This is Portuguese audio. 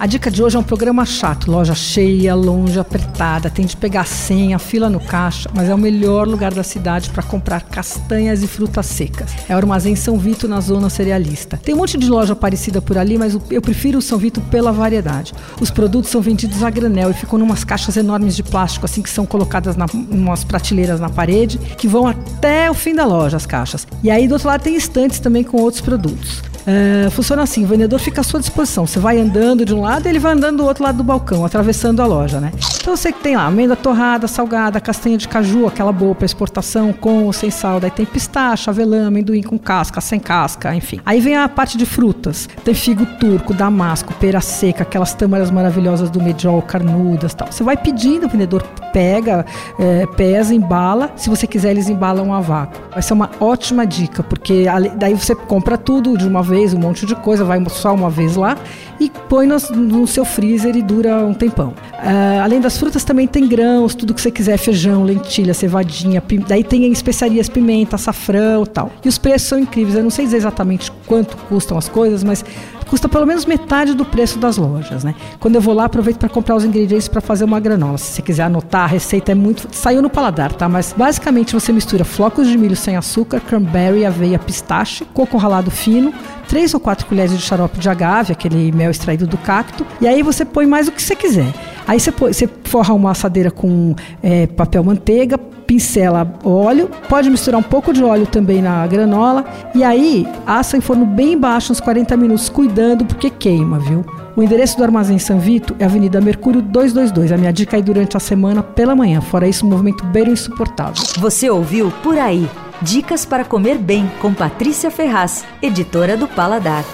A dica de hoje é um programa chato, loja cheia, longe, apertada, tem de pegar senha, fila no caixa, mas é o melhor lugar da cidade para comprar castanhas e frutas secas. É o Armazém São Vito na zona cerealista. Tem um monte de loja parecida por ali, mas eu prefiro o São Vito pela variedade. Os produtos são vendidos a granel e ficam numas caixas enormes de plástico, assim que são colocadas na, em umas prateleiras na parede, que vão até o fim da loja as caixas. E aí do outro lado tem estantes também com outros produtos. É, funciona assim, o vendedor fica à sua disposição. Você vai andando de um lado, ele vai andando do outro lado do balcão, atravessando a loja, né? Então você que tem lá amêndoa torrada, salgada, castanha de caju, aquela boa para exportação, com ou sem sal. Daí tem pistache, avelã, amendoim com casca, sem casca, enfim. Aí vem a parte de frutas. Tem figo turco, damasco, pera seca, aquelas tâmaras maravilhosas do Mediol, carnudas tal. Você vai pedindo, o vendedor pega, é, pesa, embala. Se você quiser, eles embalam a vácuo. Vai ser uma ótima dica, porque daí você compra tudo de uma vez, um monte de coisa, vai só uma vez lá e põe no, no seu freezer e dura um tempão. Uh, além das frutas, também tem grãos, tudo que você quiser, feijão, lentilha, cevadinha, daí tem especiarias, pimenta, açafrão tal. E os preços são incríveis. Eu não sei dizer exatamente quanto custam as coisas, mas custa pelo menos metade do preço das lojas, né? Quando eu vou lá, aproveito para comprar os ingredientes para fazer uma granola. Se você quiser anotar, a receita é muito. Saiu no paladar, tá? Mas basicamente você mistura flocos de milho sem açúcar, cranberry, aveia, pistache, coco ralado fino, três ou quatro colheres de xarope de agave, aquele mel extraído do cacto, e aí você põe mais o que você quiser. Aí você, forra uma assadeira com é, papel manteiga, pincela óleo, pode misturar um pouco de óleo também na granola e aí assa em forno bem baixo uns 40 minutos, cuidando porque queima, viu? O endereço do Armazém São Vito é Avenida Mercúrio 222. A minha dica aí durante a semana pela manhã. Fora isso, o movimento beiro insuportável. Você ouviu Por Aí. Dicas para comer bem com Patrícia Ferraz, editora do Paladar.